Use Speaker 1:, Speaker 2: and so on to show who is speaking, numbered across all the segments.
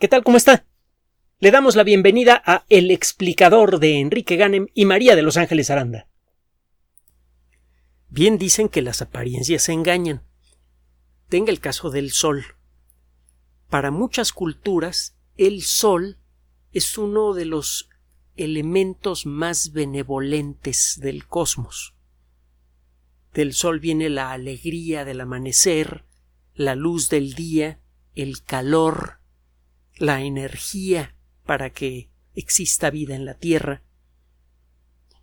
Speaker 1: ¿Qué tal? ¿Cómo está? Le damos la bienvenida a El explicador de Enrique Ganem y María de Los Ángeles Aranda. Bien dicen que las apariencias se engañan. Tenga el caso del sol. Para muchas culturas, el sol es uno de los elementos más benevolentes del cosmos. Del sol viene la alegría del amanecer, la luz del día, el calor, la energía para que exista vida en la Tierra.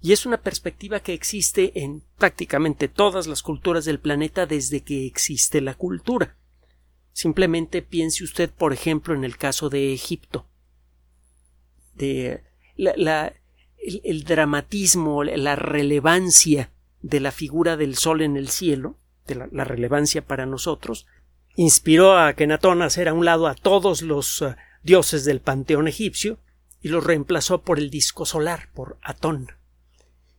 Speaker 1: Y es una perspectiva que existe en prácticamente todas las culturas del planeta desde que existe la cultura. Simplemente piense usted, por ejemplo, en el caso de Egipto. De la, el, dramatismo, la relevancia de la figura del sol en el cielo, de la, relevancia para nosotros, inspiró a Kenatón a hacer a un lado a todos los uh, dioses del panteón egipcio y los reemplazó por el disco solar, por Atón.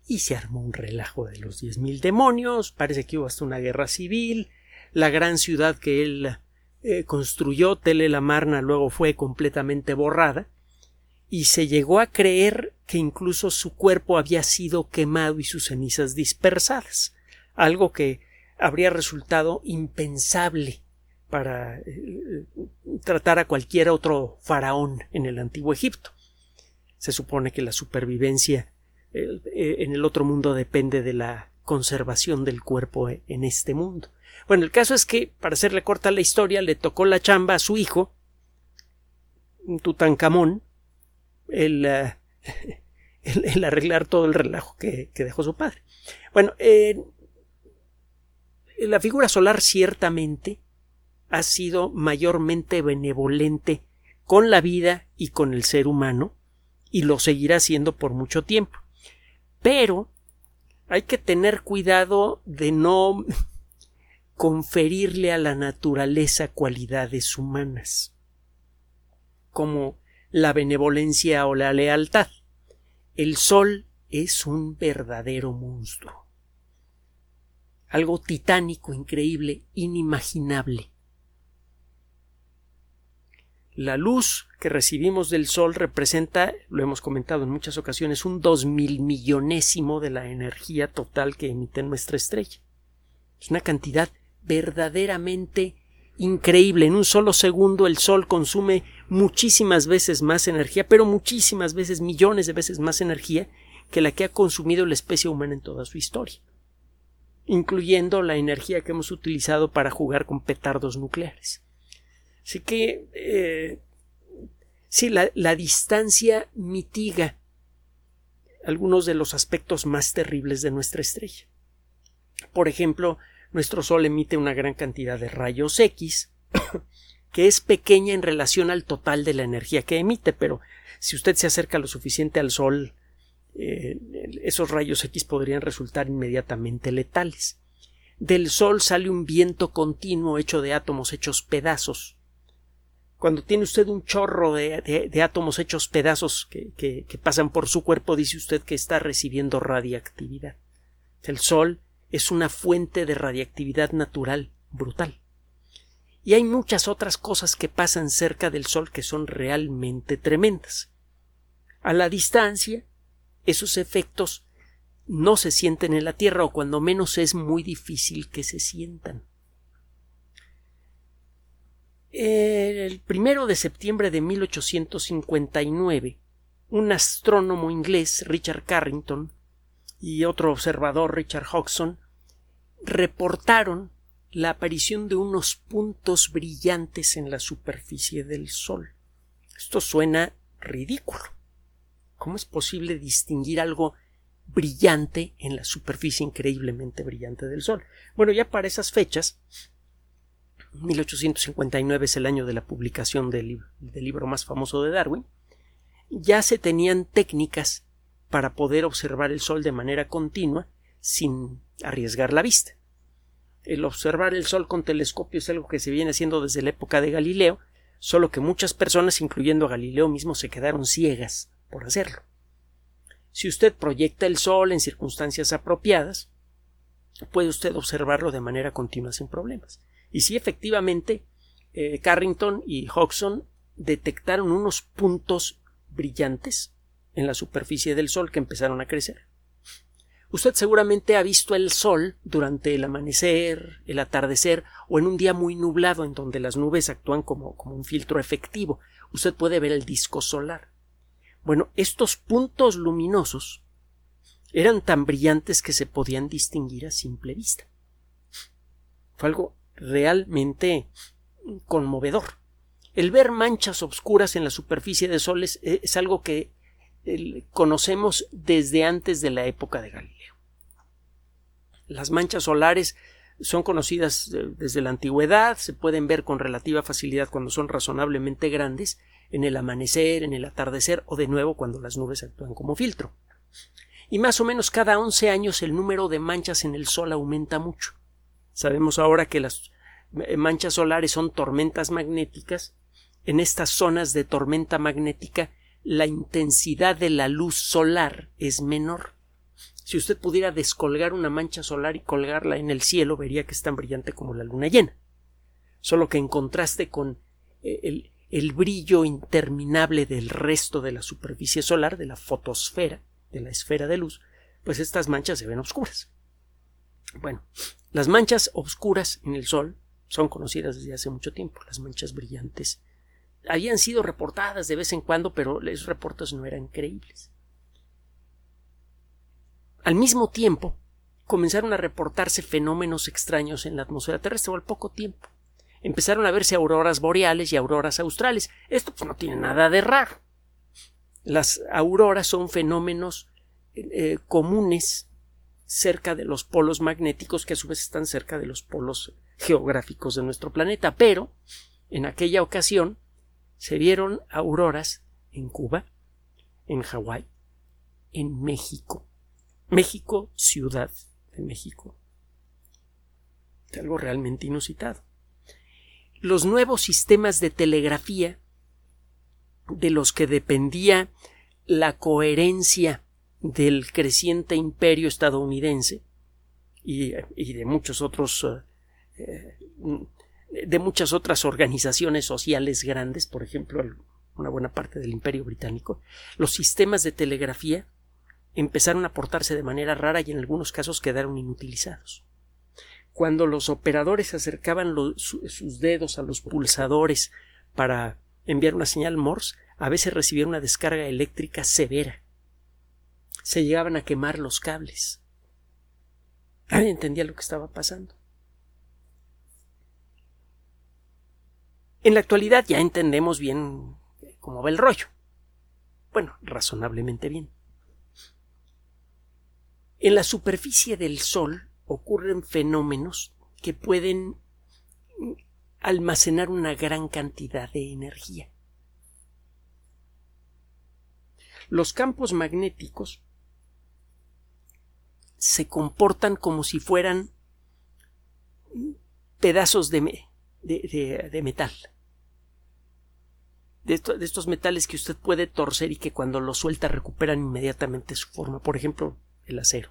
Speaker 1: Y se armó un relajo de los diez mil demonios, parece que hubo hasta una guerra civil, la gran ciudad que él eh, construyó, Tele Marna, luego fue completamente borrada, y se llegó a creer que incluso su cuerpo había sido quemado y sus cenizas dispersadas, algo que habría resultado impensable para eh, tratar a cualquier otro faraón en el antiguo Egipto. Se supone que la supervivencia eh, en el otro mundo depende de la conservación del cuerpo en este mundo. Bueno, el caso es que, para hacerle corta la historia, le tocó la chamba a su hijo, Tutankamón, el, eh, el, arreglar todo el relajo que, dejó su padre. Bueno, la figura solar ciertamente ha sido mayormente benevolente con la vida y con el ser humano y lo seguirá siendo por mucho tiempo. Pero hay que tener cuidado de no conferirle a la naturaleza cualidades humanas como la benevolencia o la lealtad. El sol es un verdadero monstruo. Algo titánico, increíble, inimaginable. La luz que recibimos del Sol representa, lo hemos comentado en muchas ocasiones, un dos mil millonésimo de la energía total que emite nuestra estrella. Es una cantidad verdaderamente increíble. En un solo segundo el Sol consume muchísimas veces más energía, pero muchísimas veces, millones de veces más energía que la que ha consumido la especie humana en toda su historia, incluyendo la energía que hemos utilizado para jugar con petardos nucleares. Así que eh, sí, la, la distancia mitiga algunos de los aspectos más terribles de nuestra estrella. Por ejemplo, nuestro Sol emite una gran cantidad de rayos X, que es pequeña en relación al total de la energía que emite, pero si usted se acerca lo suficiente al Sol, eh, esos rayos X podrían resultar inmediatamente letales. Del Sol sale un viento continuo hecho de átomos hechos pedazos, cuando tiene usted un chorro de, átomos hechos pedazos que, pasan por su cuerpo, dice usted que está recibiendo radiactividad. El Sol es una fuente de radiactividad natural brutal. Y hay muchas otras cosas que pasan cerca del Sol que son realmente tremendas. A la distancia, esos efectos no se sienten en la Tierra o cuando menos es muy difícil que se sientan. El primero de septiembre de 1859, un astrónomo inglés, Richard Carrington, y otro observador, Richard Hodgson, reportaron la aparición de unos puntos brillantes en la superficie del Sol. Esto suena ridículo. ¿Cómo es posible distinguir algo brillante en la superficie increíblemente brillante del Sol? Bueno, ya para esas fechas, 1859 es el año de la publicación del, libro más famoso de Darwin, ya se tenían técnicas para poder observar el Sol de manera continua sin arriesgar la vista. El observar el Sol con telescopio es algo que se viene haciendo desde la época de Galileo, solo que muchas personas, incluyendo a Galileo mismo, se quedaron ciegas por hacerlo. Si usted proyecta el Sol en circunstancias apropiadas, puede usted observarlo de manera continua sin problemas. Y sí, efectivamente, eh, Carrington y Hodgson detectaron unos puntos brillantes en la superficie del Sol que empezaron a crecer. Usted seguramente ha visto el Sol durante el amanecer, el atardecer o en un día muy nublado en donde las nubes actúan como, como un filtro efectivo. Usted puede ver el disco solar. Bueno, estos puntos luminosos eran tan brillantes que se podían distinguir a simple vista. Fue algo realmente conmovedor. El ver manchas oscuras en la superficie del Sol es, algo que conocemos desde antes de la época de Galileo. Las manchas solares son conocidas eh, desde la antigüedad, se pueden ver con relativa facilidad cuando son razonablemente grandes, en el amanecer, en el atardecer o de nuevo cuando las nubes actúan como filtro. Y más o menos cada 11 años el número de manchas en el Sol aumenta mucho. Sabemos ahora que las eh, manchas solares son tormentas magnéticas. En estas zonas de tormenta magnética la intensidad de la luz solar es menor. Si usted pudiera descolgar una mancha solar y colgarla en el cielo, vería que es tan brillante como la luna llena. Solo que en contraste con eh, el brillo interminable del resto de la superficie solar, de la fotosfera, de la esfera de luz, pues estas manchas se ven oscuras. Bueno, las manchas oscuras en el Sol son conocidas desde hace mucho tiempo, las manchas brillantes. Habían sido reportadas de vez en cuando, pero los reportes no eran creíbles. Al mismo tiempo, comenzaron a reportarse fenómenos extraños en la atmósfera terrestre al poco tiempo. Empezaron a verse auroras boreales y auroras australes. Esto pues, no tiene nada de raro. Las auroras son fenómenos eh, comunes cerca de los polos magnéticos que a su vez están cerca de los polos geográficos de nuestro planeta. Pero en aquella ocasión se vieron auroras en Cuba, en Hawái, en México. México, ciudad de México. Algo realmente inusitado. Los nuevos sistemas de telegrafía de los que dependía la coherencia del creciente imperio estadounidense y, de muchos otros eh, de muchas otras organizaciones sociales grandes, por ejemplo, una buena parte del imperio británico, los sistemas de telegrafía empezaron a portarse de manera rara y en algunos casos quedaron inutilizados. Cuando los operadores acercaban sus dedos a los pulsadores para enviar una señal Morse, a veces recibían una descarga eléctrica severa se llegaban a quemar los cables. Nadie entendía lo que estaba pasando. En la actualidad ya entendemos bien cómo va el rollo. Bueno, razonablemente bien. En la superficie del Sol ocurren fenómenos que pueden almacenar una gran cantidad de energía. Los campos magnéticos se comportan como si fueran pedazos de, metal. De, estos metales que usted puede torcer y que cuando los suelta recuperan inmediatamente su forma. Por ejemplo, el acero.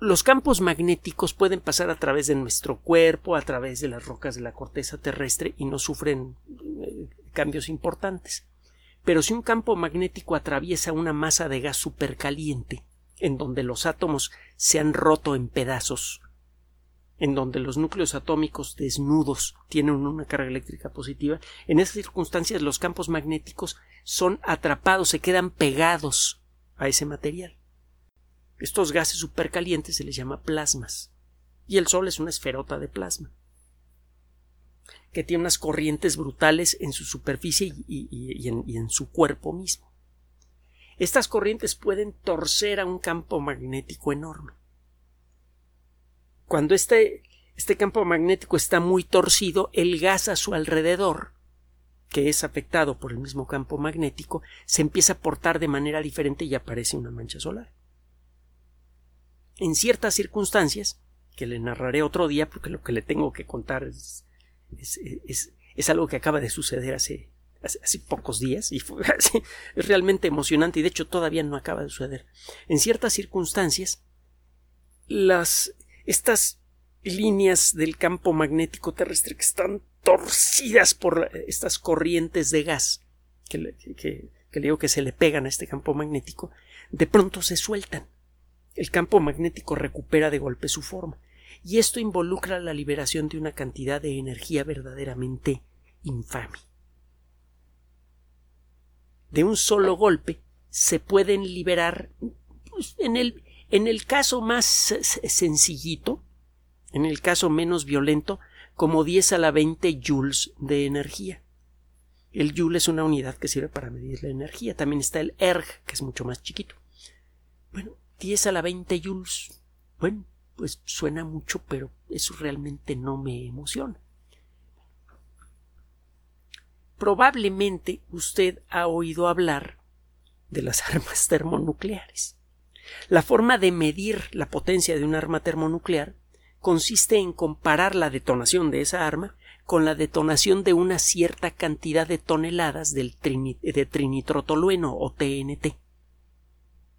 Speaker 1: Los campos magnéticos pueden pasar a través de nuestro cuerpo, a través de las rocas de la corteza terrestre y no sufren eh, cambios importantes. Pero si un campo magnético atraviesa una masa de gas supercaliente, en donde los átomos se han roto en pedazos, en donde los núcleos atómicos desnudos tienen una carga eléctrica positiva, en esas circunstancias los campos magnéticos son atrapados, se quedan pegados a ese material. Estos gases supercalientes se les llama plasmas, y el Sol es una esferota de plasma que tiene unas corrientes brutales en su superficie y, en, su cuerpo mismo. Estas corrientes pueden torcer a un campo magnético enorme. Cuando este, este campo magnético está muy torcido, el gas a su alrededor, que es afectado por el mismo campo magnético, se empieza a portar de manera diferente y aparece una mancha solar. En ciertas circunstancias, que le narraré otro día porque lo que le tengo que contar es es, algo que acaba de suceder hace, hace, pocos días y fue, es realmente emocionante y de hecho todavía no acaba de suceder. En ciertas circunstancias, las, estas líneas del campo magnético terrestre que están torcidas por estas corrientes de gas que, que, le digo que se le pegan a este campo magnético, de pronto se sueltan. El campo magnético recupera de golpe su forma. Y esto involucra la liberación de una cantidad de energía verdaderamente infame. De un solo golpe se pueden liberar, pues, en, el, en el caso más sencillito, en el caso menos violento, como 10 a la 20 joules de energía. El joule es una unidad que sirve para medir la energía. También está el erg, que es mucho más chiquito. Bueno, 10 a la 20 joules. Bueno, pues suena mucho, pero eso realmente no me emociona. Probablemente usted ha oído hablar de las armas termonucleares. La forma de medir la potencia de un arma termonuclear consiste en comparar la detonación de esa arma con la detonación de una cierta cantidad de toneladas de trinitrotolueno o TNT.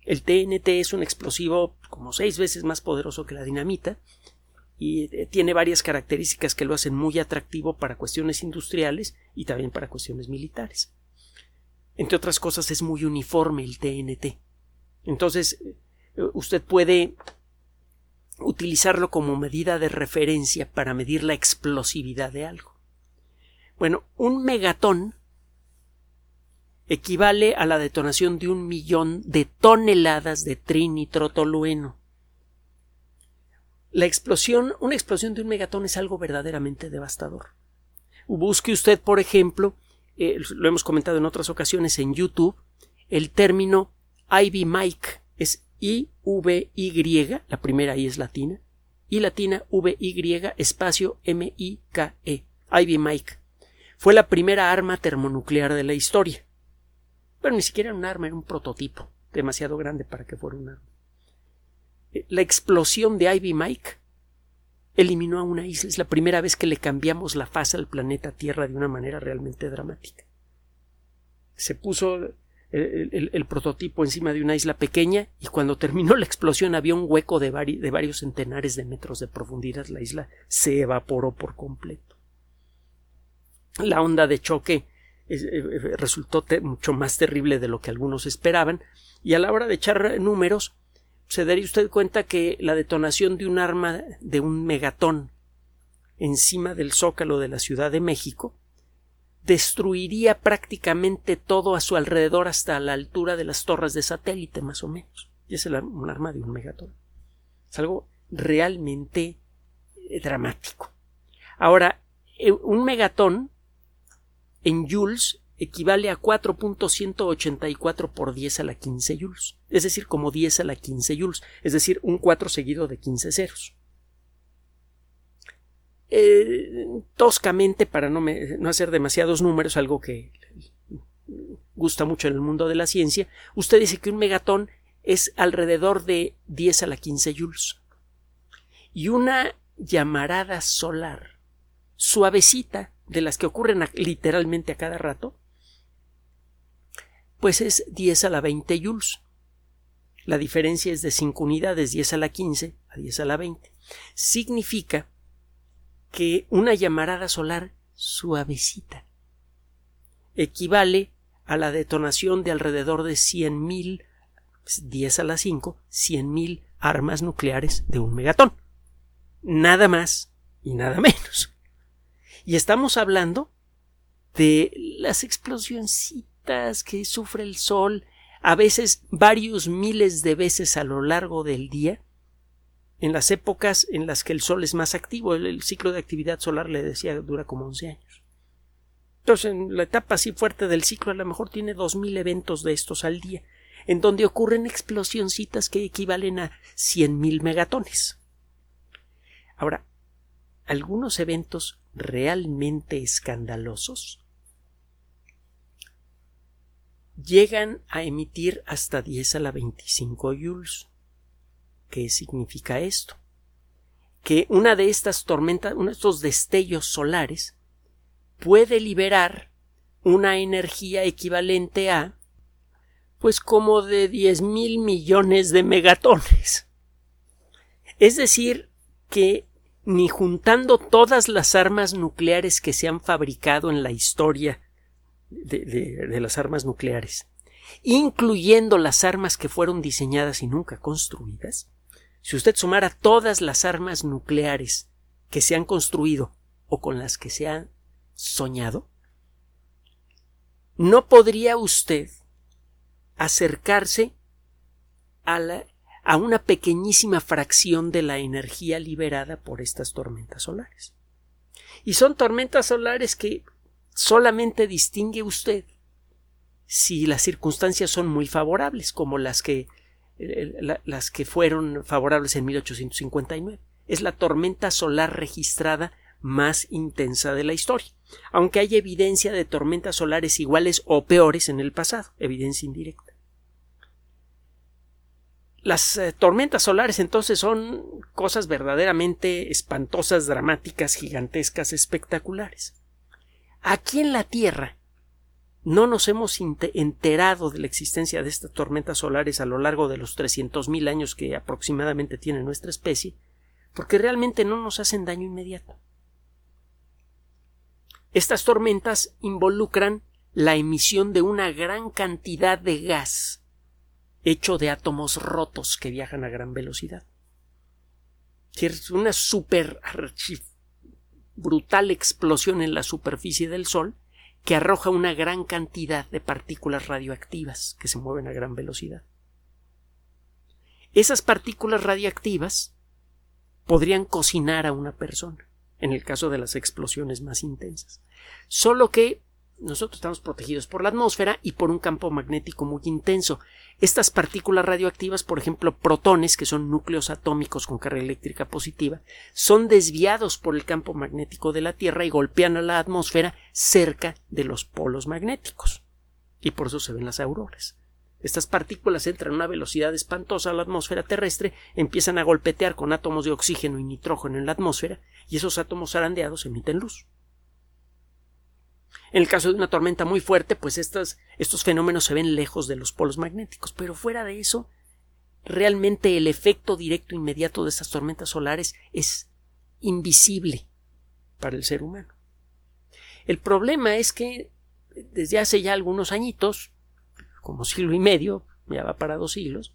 Speaker 1: El TNT es un explosivo como seis veces más poderoso que la dinamita y eh, tiene varias características que lo hacen muy atractivo para cuestiones industriales y también para cuestiones militares. Entre otras cosas es muy uniforme el TNT. Entonces usted puede utilizarlo como medida de referencia para medir la explosividad de algo. Bueno, un megatón equivale a la detonación de un millón de toneladas de trinitrotolueno. La explosión, una explosión de un megatón es algo verdaderamente devastador. Busque usted, por ejemplo, eh, lo hemos comentado en otras ocasiones en YouTube, el término Ivy Mike es I-V-Y, la primera I es latina, y latina V-Y espacio M-I-K-E, Ivy Mike. Fue la primera arma termonuclear de la historia. Pero ni siquiera era un arma, era un prototipo, demasiado grande para que fuera un arma. Eh, la explosión de Ivy Mike eliminó a una isla. Es la primera vez que le cambiamos la faz al planeta Tierra de una manera realmente dramática. Se puso el, prototipo encima de una isla pequeña y cuando terminó la explosión había un hueco de, de varios centenares de metros de profundidad. La isla se evaporó por completo. La onda de choque eh, eh, resultó mucho más terrible de lo que algunos esperaban y a la hora de echar números se daría usted cuenta que la detonación de un arma de un megatón encima del zócalo de la Ciudad de México destruiría prácticamente todo a su alrededor hasta la altura de las torres de satélite, más o menos. Y es un arma de un megatón. Es algo realmente eh, dramático. Ahora, eh, un megatón en joules equivale a 4.184 por 10 a la 15 joules, es decir, como 10 a la 15 joules, es decir, un 4 seguido de 15 ceros. Eh, toscamente, para no, no hacer demasiados números, algo que gusta mucho en el mundo de la ciencia, usted dice que un megatón es alrededor de 10 a la 15 joules. Y una llamarada solar suavecita, de las que ocurren literalmente a cada rato, pues es 10 a la 20 joules. La diferencia es de 5 unidades, 10 a la 15 a 10 a la 20. Significa que una llamarada solar suavecita equivale a la detonación de alrededor de 100.000, 10 a la 5, 100.000 armas nucleares de un megatón. Nada más y nada menos. Y estamos hablando de las explosioncitas que sufre el Sol, a veces varios miles de veces a lo largo del día, en las épocas en las que el Sol es más activo. El, ciclo de actividad solar, le decía, dura como 11 años. Entonces, en la etapa así fuerte del ciclo, a lo mejor tiene 2.000 eventos de estos al día, en donde ocurren explosioncitas que equivalen a 100.000 megatones. Ahora, algunos eventos realmente escandalosos llegan a emitir hasta 10 a la 25 joules. ¿Qué significa esto? Que una de estas tormentas, uno de estos destellos solares, puede liberar una energía equivalente a pues como de diez mil millones de megatones. Es decir, que ni juntando todas las armas nucleares que se han fabricado en la historia de, de, las armas nucleares, incluyendo las armas que fueron diseñadas y nunca construidas, si usted sumara todas las armas nucleares que se han construido o con las que se han soñado, no podría usted acercarse a, a una pequeñísima fracción de la energía liberada por estas tormentas solares. Y son tormentas solares que solamente distingue usted si las circunstancias son muy favorables, como las que, las que fueron favorables en 1859. Es la tormenta solar registrada más intensa de la historia, aunque hay evidencia de tormentas solares iguales o peores en el pasado, evidencia indirecta. Las eh, tormentas solares entonces son cosas verdaderamente espantosas, dramáticas, gigantescas, espectaculares. Aquí en la Tierra no nos hemos enterado de la existencia de estas tormentas solares a lo largo de los 300.000 años que aproximadamente tiene nuestra especie, porque realmente no nos hacen daño inmediato. Estas tormentas involucran la emisión de una gran cantidad de gas hecho de átomos rotos que viajan a gran velocidad. Es una super brutal explosión en la superficie del Sol que arroja una gran cantidad de partículas radioactivas que se mueven a gran velocidad. Esas partículas radioactivas podrían cocinar a una persona en el caso de las explosiones más intensas. Solo que nosotros estamos protegidos por la atmósfera y por un campo magnético muy intenso. Estas partículas radioactivas, por ejemplo, protones, que son núcleos atómicos con carga eléctrica positiva, son desviados por el campo magnético de la Tierra y golpean a la atmósfera cerca de los polos magnéticos. Y por eso se ven las auroras. Estas partículas entran a una velocidad espantosa a la atmósfera terrestre, empiezan a golpetear con átomos de oxígeno y nitrógeno en la atmósfera, y esos átomos zarandeados emiten luz. En el caso de una tormenta muy fuerte, pues estos, fenómenos se ven lejos de los polos magnéticos, pero fuera de eso, realmente el efecto directo inmediato de estas tormentas solares es invisible para el ser humano. El problema es que desde hace ya algunos añitos, como siglo y medio, ya va para dos siglos,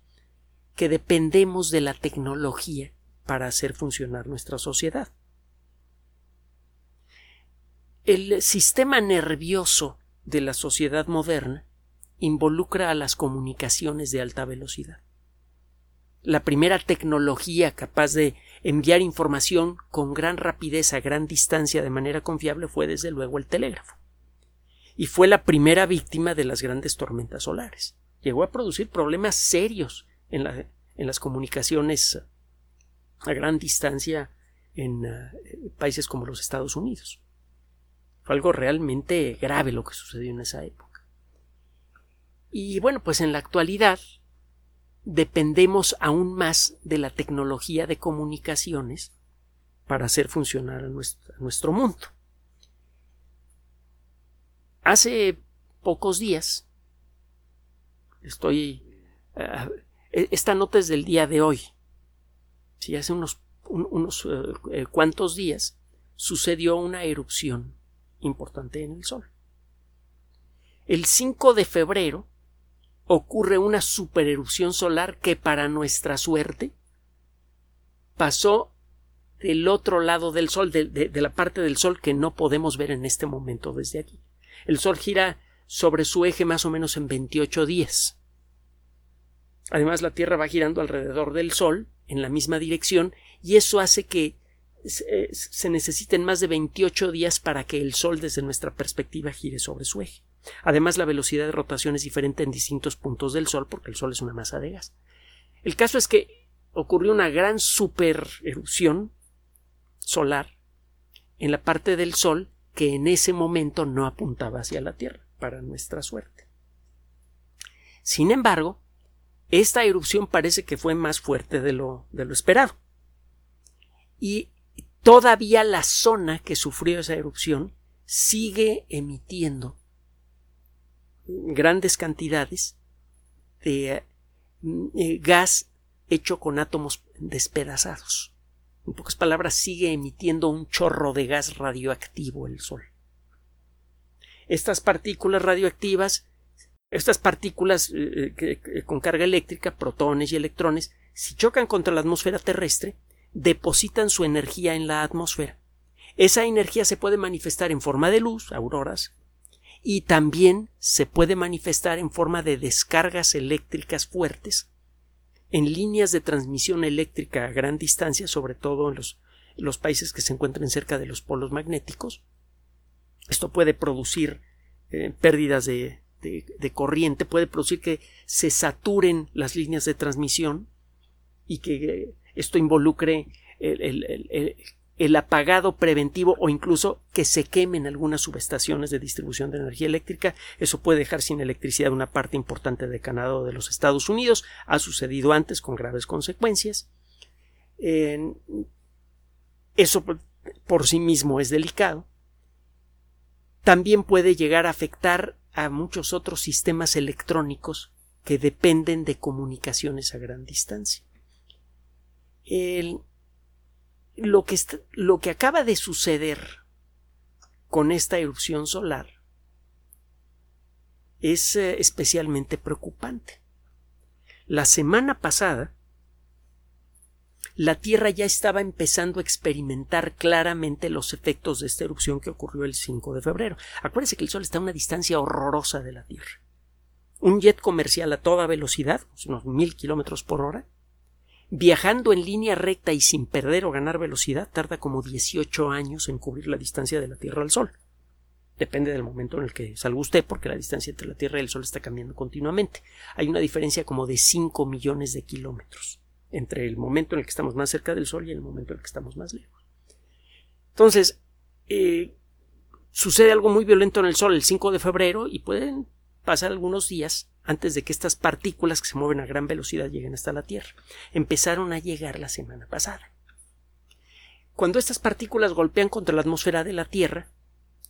Speaker 1: que dependemos de la tecnología para hacer funcionar nuestra sociedad. El sistema nervioso de la sociedad moderna involucra a las comunicaciones de alta velocidad. La primera tecnología capaz de enviar información con gran rapidez a gran distancia de manera confiable fue desde luego el telégrafo. Y fue la primera víctima de las grandes tormentas solares. Llegó a producir problemas serios en, las comunicaciones a gran distancia en eh, países como los Estados Unidos. Fue algo realmente grave lo que sucedió en esa época. Y bueno, pues en la actualidad dependemos aún más de la tecnología de comunicaciones para hacer funcionar a nuestro, mundo. Hace pocos días estoy eh, esta nota es del día de hoy. Sí, hace unos, unos eh, eh, cuantos días sucedió una erupción importante en el Sol. El 5 de febrero ocurre una supererupción solar que para nuestra suerte pasó del otro lado del Sol, de, la parte del Sol que no podemos ver en este momento desde aquí. El Sol gira sobre su eje más o menos en 28 días. Además, la Tierra va girando alrededor del Sol en la misma dirección y eso hace que eh, se necesiten más de 28 días para que el Sol desde nuestra perspectiva gire sobre su eje. Además, la velocidad de rotación es diferente en distintos puntos del Sol porque el Sol es una masa de gas. El caso es que ocurrió una gran super erupción solar en la parte del Sol que en ese momento no apuntaba hacia la Tierra, para nuestra suerte. Sin embargo, esta erupción parece que fue más fuerte de lo, de lo esperado. Y todavía la zona que sufrió esa erupción sigue emitiendo grandes cantidades de eh, gas hecho con átomos despedazados. En pocas palabras, sigue emitiendo un chorro de gas radioactivo el Sol. Estas partículas radioactivas, estas partículas eh, eh, con carga eléctrica, protones y electrones, si chocan contra la atmósfera terrestre, depositan su energía en la atmósfera. Esa energía se puede manifestar en forma de luz, auroras, y también se puede manifestar en forma de descargas eléctricas fuertes en líneas de transmisión eléctrica a gran distancia, sobre todo en los, países que se encuentren cerca de los polos magnéticos. Esto puede producir eh, pérdidas de, corriente, puede producir que se saturen las líneas de transmisión y que eh, esto involucre el, apagado preventivo o incluso que se quemen algunas subestaciones de distribución de energía eléctrica. Eso puede dejar sin electricidad una parte importante de Canadá o de los Estados Unidos. Ha sucedido antes con graves consecuencias. eso por sí mismo es delicado. También puede llegar a afectar a muchos otros sistemas electrónicos que dependen de comunicaciones a gran distancia. El, lo que, lo que acaba de suceder con esta erupción solar es eh, especialmente preocupante. La semana pasada, la Tierra ya estaba empezando a experimentar claramente los efectos de esta erupción que ocurrió el 5 de febrero. Acuérdense que el Sol está a una distancia horrorosa de la Tierra. Un jet comercial a toda velocidad, unos mil kilómetros por hora, viajando en línea recta y sin perder o ganar velocidad, tarda como 18 años en cubrir la distancia de la Tierra al Sol. Depende del momento en el que salga usted, porque la distancia entre la Tierra y el Sol está cambiando continuamente. Hay una diferencia como de 5 millones de kilómetros entre el momento en el que estamos más cerca del Sol y el momento en el que estamos más lejos. Entonces, eh, sucede algo muy violento en el Sol el 5 de febrero y pueden pasar algunos días antes de que estas partículas que se mueven a gran velocidad lleguen hasta la Tierra. Empezaron a llegar la semana pasada. Cuando estas partículas golpean contra la atmósfera de la Tierra,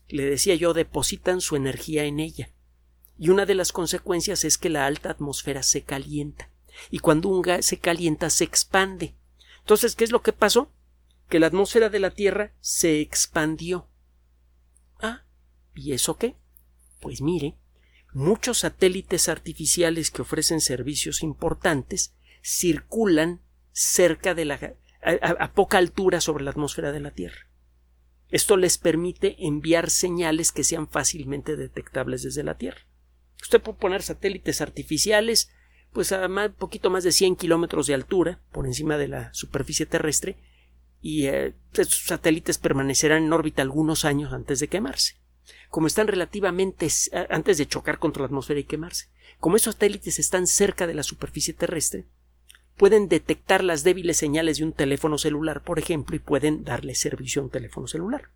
Speaker 1: le decía yo, depositan su energía en ella. Y una de las consecuencias es que la alta atmósfera se calienta. Y cuando un gas se calienta, se expande. Entonces, ¿qué es lo que pasó? Que la atmósfera de la Tierra se expandió. Ah, ¿y eso qué? Pues mire, muchos satélites artificiales que ofrecen servicios importantes circulan cerca de la a, poca altura sobre la atmósfera de la Tierra. Esto les permite enviar señales que sean fácilmente detectables desde la Tierra. Usted puede poner satélites artificiales pues a un poquito más de 100 kilómetros de altura por encima de la superficie terrestre y eh, satélites permanecerán en órbita algunos años antes de quemarse como están relativamente antes de chocar contra la atmósfera y quemarse. Como esos satélites están cerca de la superficie terrestre, pueden detectar las débiles señales de un teléfono celular, por ejemplo, y pueden darle servicio a un teléfono celular.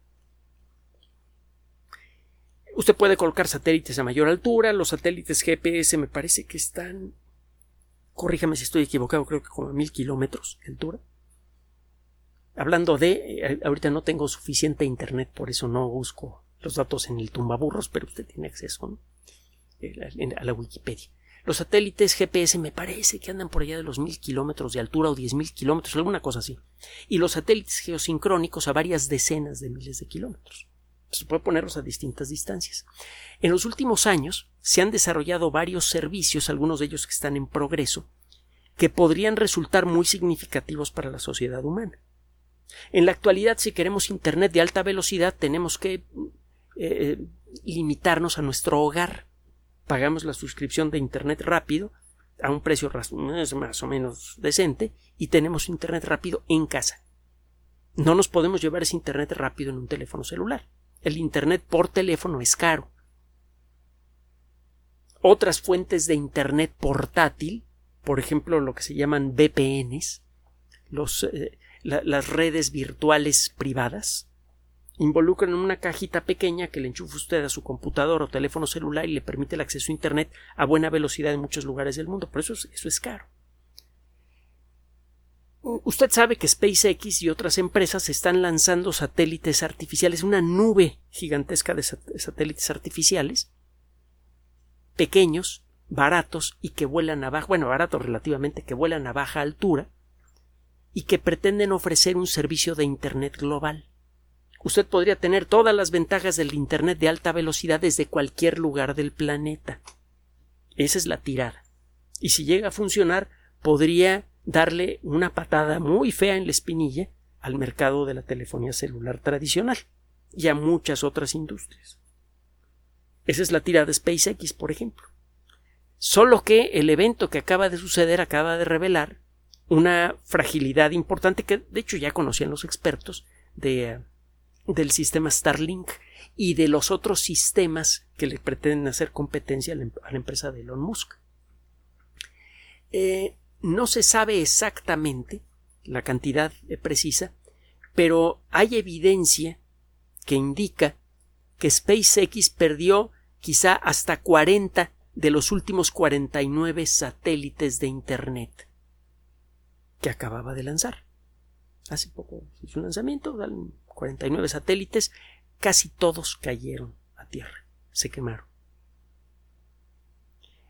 Speaker 1: Usted puede colocar satélites a mayor altura, los satélites GPS me parece que están, corríjame si estoy equivocado, creo que como a mil kilómetros de altura. Hablando de, eh, ahorita no tengo suficiente internet, por eso no busco los datos en el tumbaburros, pero usted tiene acceso a la Wikipedia. Los satélites GPS me parece que andan por allá de los mil kilómetros de altura o diez mil kilómetros, alguna cosa así. Y los satélites geosincrónicos a varias decenas de miles de kilómetros. Se puede ponerlos a distintas distancias. En los últimos años se han desarrollado varios servicios, algunos de ellos que están en progreso, que podrían resultar muy significativos para la sociedad humana. En la actualidad, si queremos Internet de alta velocidad, tenemos que eh, limitarnos a nuestro hogar. Pagamos la suscripción de Internet rápido a un precio más o menos decente y tenemos Internet rápido en casa. No nos podemos llevar ese Internet rápido en un teléfono celular. El Internet por teléfono es caro. Otras fuentes de Internet portátil, por ejemplo lo que se llaman VPNs, eh, las redes virtuales privadas, involucran una cajita pequeña que le enchufa usted a su computador o teléfono celular y le permite el acceso a Internet a buena velocidad en muchos lugares del mundo. Por eso es, eso es caro. Usted sabe que SpaceX y otras empresas están lanzando satélites artificiales, una nube gigantesca de satélites artificiales, pequeños, baratos y que vuelan a baja, bueno, baratos relativamente, que vuelan a baja altura, y que pretenden ofrecer un servicio de Internet global. Usted podría tener todas las ventajas del Internet de alta velocidad desde cualquier lugar del planeta. Esa es la tirada. Y si llega a funcionar, podría darle una patada muy fea en la espinilla al mercado de la telefonía celular tradicional y a muchas otras industrias. Esa es la tirada de SpaceX, por ejemplo. Solo que el evento que acaba de suceder acaba de revelar una fragilidad importante que de hecho ya conocían los expertos de, del sistema Starlink y de los otros sistemas que le pretenden hacer competencia a la, empresa de Elon Musk. Eh, no se sabe exactamente la cantidad precisa, pero hay evidencia que indica que SpaceX perdió quizá hasta 40 de los últimos 49 satélites de Internet que acababa de lanzar. Hace poco hizo un lanzamiento, 49 satélites, casi todos cayeron a tierra, se quemaron.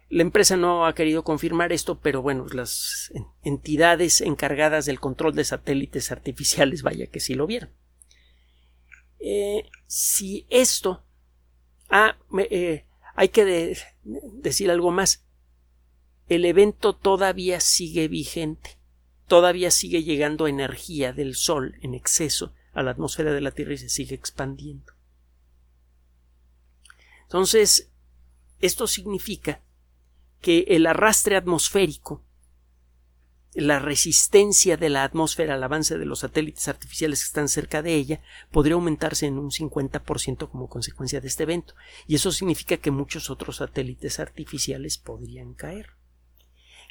Speaker 1: La empresa no ha querido confirmar esto, pero bueno, las entidades encargadas del control de satélites artificiales, vaya que sí lo vieron. Eh, si esto. Ah, eh, hay que decir algo más. El evento todavía sigue vigente. Todavía sigue llegando energía del Sol en exceso a la atmósfera de la Tierra y se sigue expandiendo. Entonces, esto significa que el arrastre atmosférico, la resistencia de la atmósfera al avance de los satélites artificiales que están cerca de ella, podría aumentarse en un 50% como consecuencia de este evento. Y eso significa que muchos otros satélites artificiales podrían caer.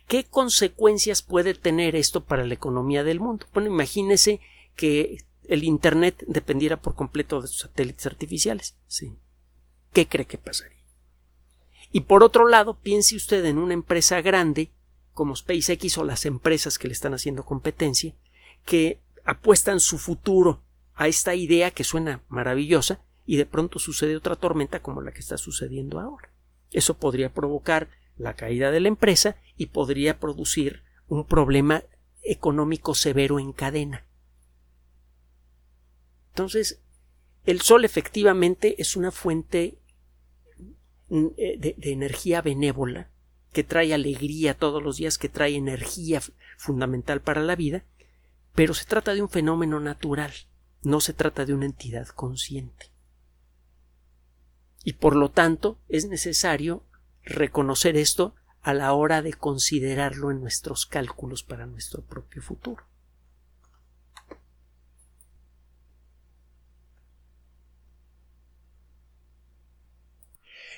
Speaker 1: ¿Qué consecuencias puede tener esto para la economía del mundo? Bueno, imagínese que el Internet dependiera por completo de sus satélites artificiales. Sí. ¿Qué cree que pasaría? Y por otro lado, piense usted en una empresa grande como SpaceX o las empresas que le están haciendo competencia, que apuestan su futuro a esta idea que suena maravillosa y de pronto sucede otra tormenta como la que está sucediendo ahora. Eso podría provocar la caída de la empresa y podría producir un problema económico severo en cadena. Entonces, el Sol efectivamente es una fuente eh, de, energía benévola que trae alegría todos los días, que trae energía fundamental para la vida, pero se trata de un fenómeno natural, no se trata de una entidad consciente. Y por lo tanto es necesario reconocer esto a la hora de considerarlo en nuestros cálculos para nuestro propio futuro.